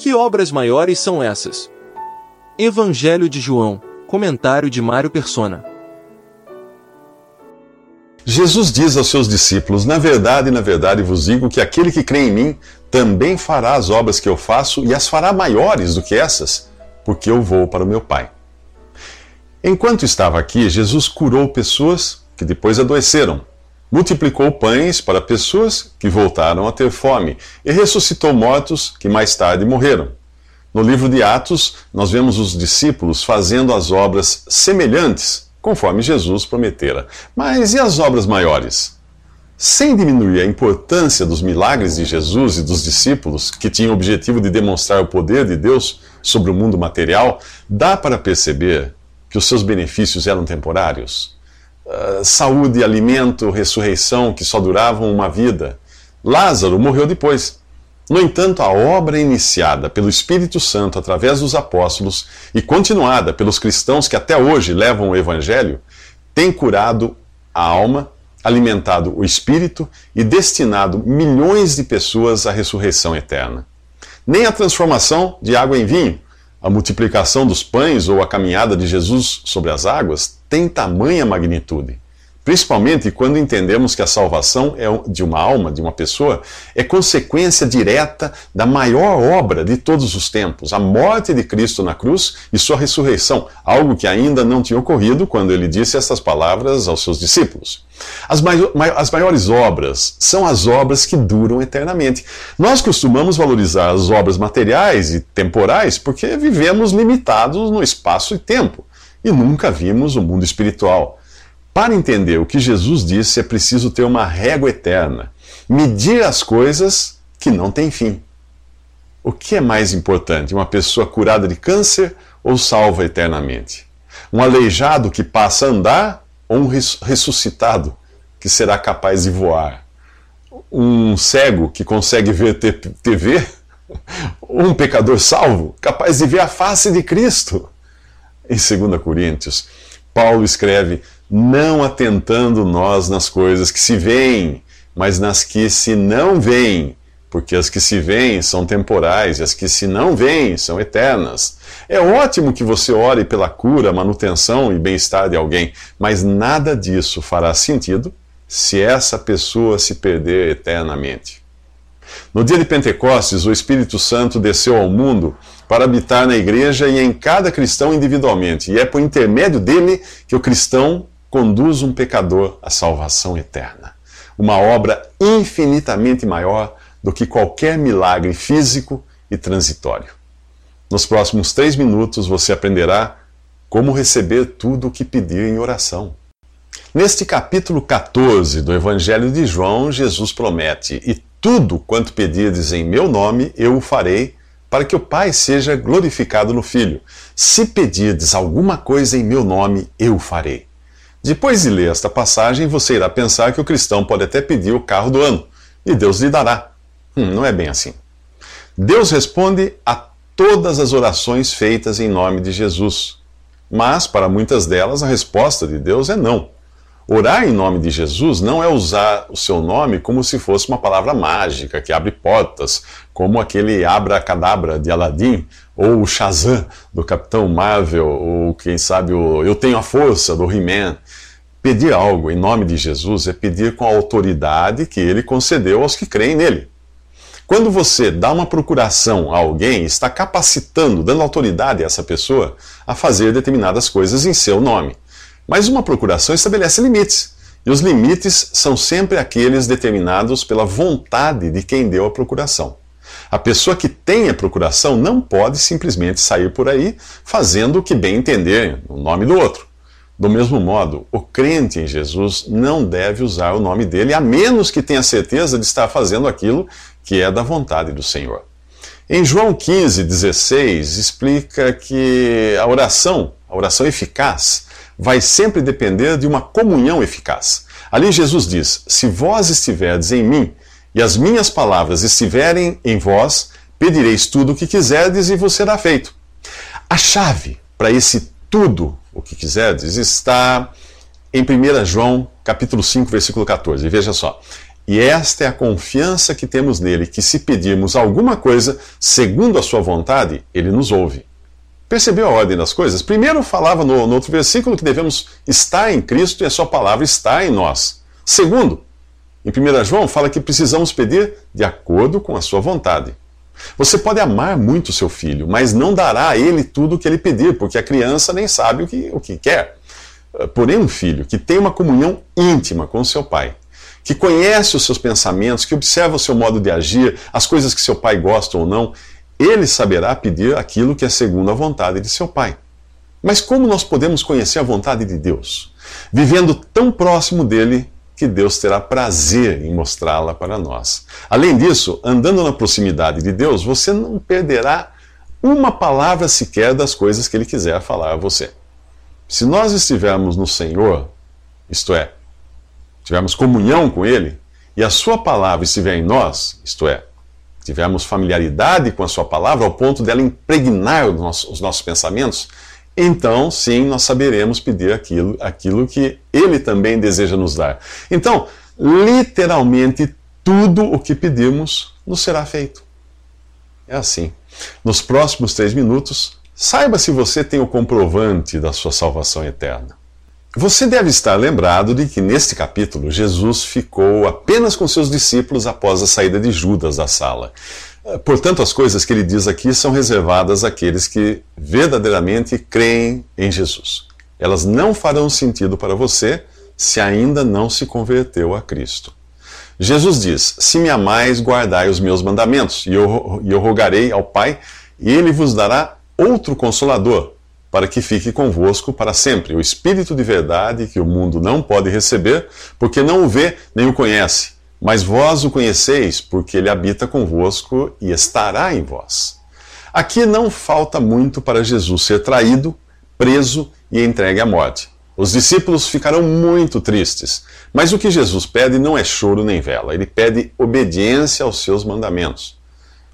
Que obras maiores são essas? Evangelho de João, comentário de Mário Persona. Jesus diz aos seus discípulos: Na verdade, na verdade vos digo que aquele que crê em mim também fará as obras que eu faço e as fará maiores do que essas, porque eu vou para o meu Pai. Enquanto estava aqui, Jesus curou pessoas que depois adoeceram, multiplicou pães para pessoas que voltaram a ter fome e ressuscitou mortos que mais tarde morreram. No livro de Atos, nós vemos os discípulos fazendo as obras semelhantes conforme Jesus prometera. Mas e as obras maiores? Sem diminuir a importância dos milagres de Jesus e dos discípulos, que tinham o objetivo de demonstrar o poder de Deus sobre o mundo material, dá para perceber que os seus benefícios eram temporários. Uh, saúde, alimento, ressurreição que só duravam uma vida. Lázaro morreu depois. No entanto, a obra iniciada pelo Espírito Santo através dos apóstolos e continuada pelos cristãos que até hoje levam o Evangelho tem curado a alma, alimentado o espírito e destinado milhões de pessoas à ressurreição eterna. Nem a transformação de água em vinho, a multiplicação dos pães ou a caminhada de Jesus sobre as águas tem tamanha magnitude. Principalmente quando entendemos que a salvação é de uma alma, de uma pessoa, é consequência direta da maior obra de todos os tempos, a morte de Cristo na cruz e sua ressurreição, algo que ainda não tinha ocorrido quando ele disse essas palavras aos seus discípulos. As, as maiores obras são as obras que duram eternamente. Nós costumamos valorizar as obras materiais e temporais porque vivemos limitados no espaço e tempo e nunca vimos o mundo espiritual. Para entender o que Jesus disse, é preciso ter uma régua eterna, medir as coisas que não têm fim. O que é mais importante, uma pessoa curada de câncer ou salva eternamente? Um aleijado que passa a andar ou um ressuscitado que será capaz de voar? Um cego que consegue ver TV? Um pecador salvo, capaz de ver a face de Cristo? Em 2 Coríntios, Paulo escreve: não atentando nós nas coisas que se veem, mas nas que se não veem, porque as que se veem são temporais e as que se não veem são eternas. É ótimo que você ore pela cura, manutenção e bem-estar de alguém, mas nada disso fará sentido se essa pessoa se perder eternamente. No dia de Pentecostes, o Espírito Santo desceu ao mundo para habitar na igreja e em cada cristão individualmente, e é por intermédio dele que o cristão conduz um pecador à salvação eterna. Uma obra infinitamente maior do que qualquer milagre físico e transitório. Nos próximos três minutos você aprenderá como receber tudo o que pedir em oração. Neste capítulo 14 do Evangelho de João, Jesus promete: E tudo quanto pedirdes em meu nome, eu o farei, para que o Pai seja glorificado no Filho. Se pedirdes alguma coisa em meu nome, eu o farei. Depois de ler esta passagem, você irá pensar que o cristão pode até pedir o carro do ano e Deus lhe dará. Hum, não é bem assim. Deus responde a todas as orações feitas em nome de Jesus. Mas, para muitas delas, a resposta de Deus é não. Orar em nome de Jesus não é usar o seu nome como se fosse uma palavra mágica que abre portas, como aquele abra-cadabra de Aladim, ou o Shazam do Capitão Marvel, ou quem sabe o Eu Tenho a Força do He-Man. Pedir algo em nome de Jesus é pedir com a autoridade que ele concedeu aos que creem nele. Quando você dá uma procuração a alguém, está capacitando, dando autoridade a essa pessoa a fazer determinadas coisas em seu nome. Mas uma procuração estabelece limites. E os limites são sempre aqueles determinados pela vontade de quem deu a procuração. A pessoa que tem a procuração não pode simplesmente sair por aí fazendo o que bem entender no nome do outro. Do mesmo modo, o crente em Jesus não deve usar o nome dele, a menos que tenha certeza de estar fazendo aquilo que é da vontade do Senhor. Em João 15, 16, explica que a oração, a oração eficaz, vai sempre depender de uma comunhão eficaz. Ali Jesus diz: Se vós estiverdes em mim e as minhas palavras estiverem em vós, pedireis tudo o que quiserdes e vos será feito. A chave para esse tudo o que quiserdes está em 1 João, capítulo 5, versículo 14. Veja só. E esta é a confiança que temos nele, que se pedirmos alguma coisa segundo a sua vontade, ele nos ouve. Percebeu a ordem das coisas? Primeiro falava no, no outro versículo que devemos estar em Cristo e a sua palavra está em nós. Segundo, em 1 João fala que precisamos pedir de acordo com a sua vontade. Você pode amar muito seu filho, mas não dará a ele tudo o que ele pedir, porque a criança nem sabe o que, o que quer. Porém, um filho que tem uma comunhão íntima com seu pai, que conhece os seus pensamentos, que observa o seu modo de agir, as coisas que seu pai gosta ou não, ele saberá pedir aquilo que é segundo a vontade de seu pai. Mas como nós podemos conhecer a vontade de Deus? Vivendo tão próximo dele que Deus terá prazer em mostrá-la para nós. Além disso, andando na proximidade de Deus, você não perderá uma palavra sequer das coisas que ele quiser falar a você. Se nós estivermos no Senhor, isto é, tivermos comunhão com Ele, e a Sua palavra estiver em nós, isto é, tivermos familiaridade com a Sua palavra ao ponto dela impregnar os nossos, os nossos pensamentos, então sim nós saberemos pedir aquilo, aquilo que Ele também deseja nos dar. Então, literalmente, tudo o que pedimos nos será feito. É assim. Nos próximos três minutos, Saiba se você tem o comprovante da sua salvação eterna. Você deve estar lembrado de que neste capítulo Jesus ficou apenas com seus discípulos após a saída de Judas da sala. Eh, portanto, as coisas que ele diz aqui são reservadas àqueles que verdadeiramente creem em Jesus. Elas não farão sentido para você se ainda não se converteu a Cristo. Jesus diz: Se me amais, guardai os meus mandamentos, e eu, eu rogarei ao Pai, e ele vos dará outro consolador, para que fique convosco para sempre, o Espírito de verdade que o mundo não pode receber, porque não o vê nem o conhece. Mas vós o conheceis, porque ele habita convosco e estará em vós. Aqui não falta muito para Jesus ser traído, preso e entregue à morte. Os discípulos ficarão muito tristes, mas o que Jesus pede não é choro nem vela, ele pede obediência aos seus mandamentos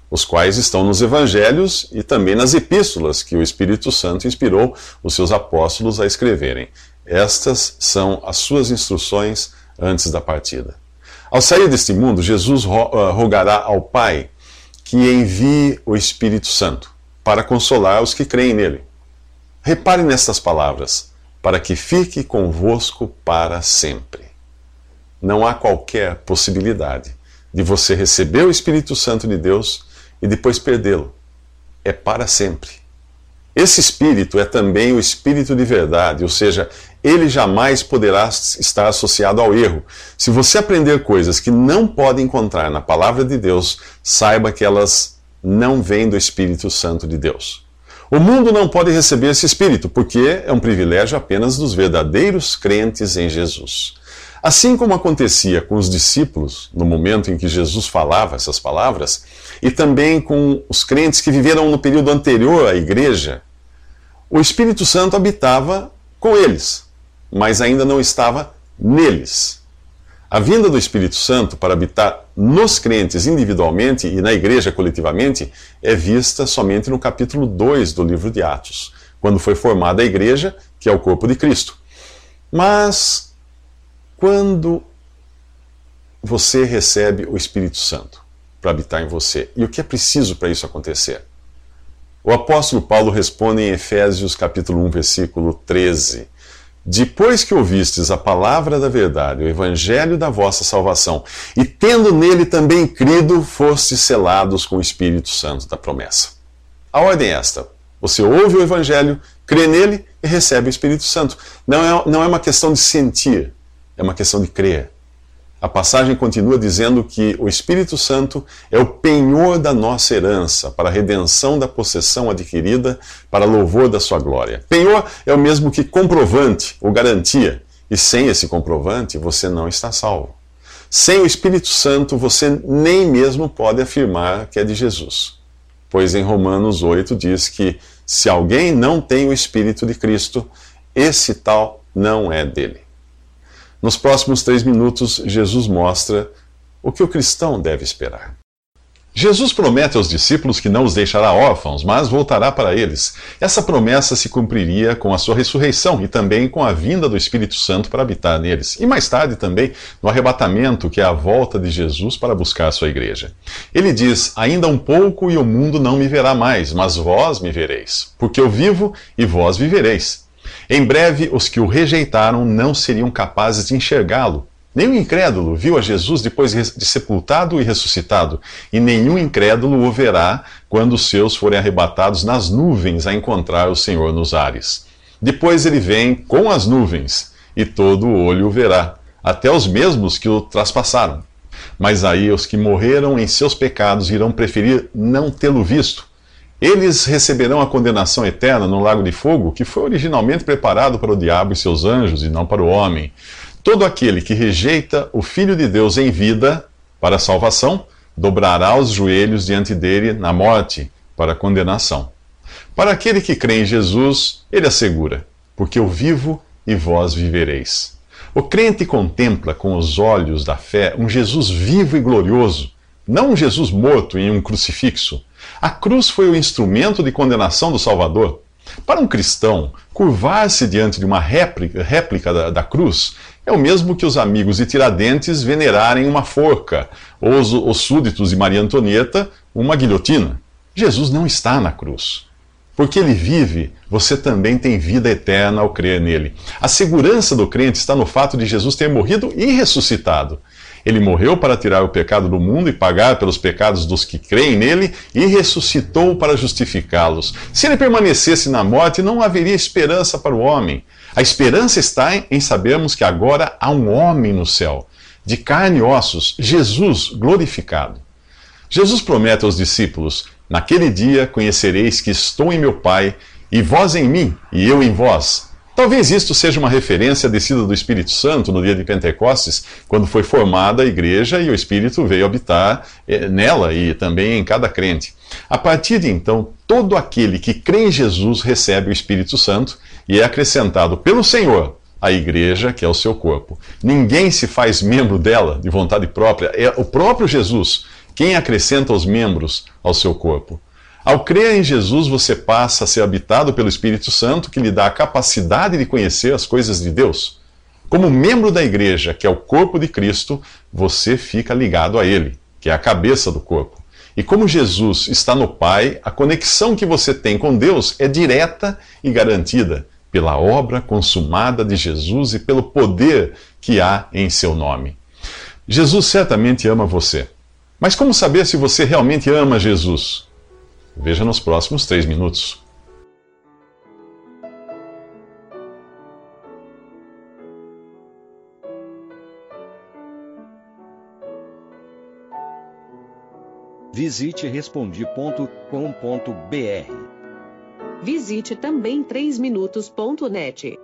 os quais estão nos evangelhos e também nas epístolas que o Espírito Santo inspirou os seus apóstolos a escreverem. Estas são as suas instruções antes da partida. Ao sair deste mundo, Jesus ah, rogará ao Pai que envie o Espírito Santo para consolar os que creem nele. Repare nestas palavras: para que fique convosco para sempre. Não há qualquer possibilidade de você receber o Espírito Santo de Deus e depois perdê-lo. É para sempre. Esse espírito é também o espírito de verdade, ou seja, ele jamais poderá estar associado ao erro. Se você aprender coisas que não pode encontrar na palavra de Deus, saiba que elas não vêm do Espírito Santo de Deus. O mundo não pode receber esse espírito, porque é um privilégio apenas dos verdadeiros crentes em Jesus. Assim como acontecia com os discípulos no momento em que Jesus falava essas palavras, e também com os crentes que viveram no período anterior à igreja, o Espírito Santo habitava com eles, mas ainda não estava neles. A vinda do Espírito Santo para habitar nos crentes individualmente e na igreja coletivamente é vista somente no capítulo 2 do livro de Atos, quando foi formada a igreja, que é o corpo de Cristo. Mas quando você recebe o Espírito Santo? Para habitar em você. E o que é preciso para isso acontecer? O apóstolo Paulo responde em Efésios capítulo 1, versículo 13: Depois que ouvistes a palavra da verdade, o evangelho da vossa salvação, e tendo nele também crido, fostes selados com o Espírito Santo da promessa. A ordem é esta: você ouve o evangelho, crê nele e recebe o Espírito Santo. Não é, não é uma questão de sentir, é uma questão de crer. A passagem continua dizendo que o Espírito Santo é o penhor da nossa herança, para a redenção da possessão adquirida, para louvor da sua glória. Penhor é o mesmo que comprovante ou garantia, e sem esse comprovante você não está salvo. Sem o Espírito Santo você nem mesmo pode afirmar que é de Jesus. Pois em Romanos 8 diz que se alguém não tem o Espírito de Cristo, esse tal não é dele. Nos próximos três minutos, Jesus mostra o que o cristão deve esperar. Jesus promete aos discípulos que não os deixará órfãos, mas voltará para eles. Essa promessa se cumpriria com a sua ressurreição e também com a vinda do Espírito Santo para habitar neles. E mais tarde também no arrebatamento, que é a volta de Jesus para buscar a sua igreja. Ele diz: Ainda um pouco e o mundo não me verá mais, mas vós me vereis, porque eu vivo e vós vivereis. Em breve, os que o rejeitaram não seriam capazes de enxergá-lo o incrédulo viu a Jesus depois de sepultado e ressuscitado, e nenhum incrédulo o verá quando os seus forem arrebatados nas nuvens a encontrar o Senhor nos ares. Depois ele vem com as nuvens, e todo o olho o verá, até os mesmos que o traspassaram. Mas aí os que morreram em seus pecados irão preferir não tê-lo visto. Eles receberão a condenação eterna no lago de fogo, que foi originalmente preparado para o diabo e seus anjos, e não para o homem. Todo aquele que rejeita o Filho de Deus em vida para a salvação, dobrará os joelhos diante dele na morte para a condenação. Para aquele que crê em Jesus, ele assegura: porque eu vivo e vós vivereis. O crente contempla com os olhos da fé um Jesus vivo e glorioso, não um Jesus morto em um crucifixo. A cruz foi o instrumento de condenação do Salvador. Para um cristão, curvar-se diante de uma réplica, réplica da, da, cruz é o mesmo que os amigos de Tiradentes venerarem uma forca, ou os, os súditos de Maria Antonieta uma guilhotina. Jesus não está na cruz. Porque ele vive, você também tem vida eterna ao crer nele. A segurança do crente está no fato de Jesus ter morrido e ressuscitado. Ele morreu para tirar o pecado do mundo e pagar pelos pecados dos que creem nele e ressuscitou para justificá-los. Se ele permanecesse na morte, não haveria esperança para o homem. A esperança está em sabermos que agora há um homem no céu, de carne e ossos, Jesus glorificado. Jesus promete aos discípulos: Naquele dia conhecereis que estou em meu Pai, e vós em mim, e eu em vós Talvez isto seja uma referência à descida do Espírito Santo no dia de Pentecostes, quando foi formada a igreja e o Espírito veio habitar eh, nela e também em cada crente. A partir de então, todo aquele que crê em Jesus recebe o Espírito Santo e é acrescentado pelo Senhor à igreja, que é o seu corpo. Ninguém se faz membro dela de vontade própria, é o próprio Jesus quem acrescenta os membros ao seu corpo. Ao crer em Jesus, você passa a ser habitado pelo Espírito Santo, que lhe dá a capacidade de conhecer as coisas de Deus. Como membro da igreja, que é o corpo de Cristo, você fica ligado a Ele, que é a cabeça do corpo. E como Jesus está no Pai, a conexão que você tem com Deus é direta e garantida pela obra consumada de Jesus e pelo poder que há em seu nome. Jesus certamente ama você. Mas como saber se você realmente ama Jesus? Veja nos próximos três minutos. Visite respondi.com.br. Visite também 3minutos.net.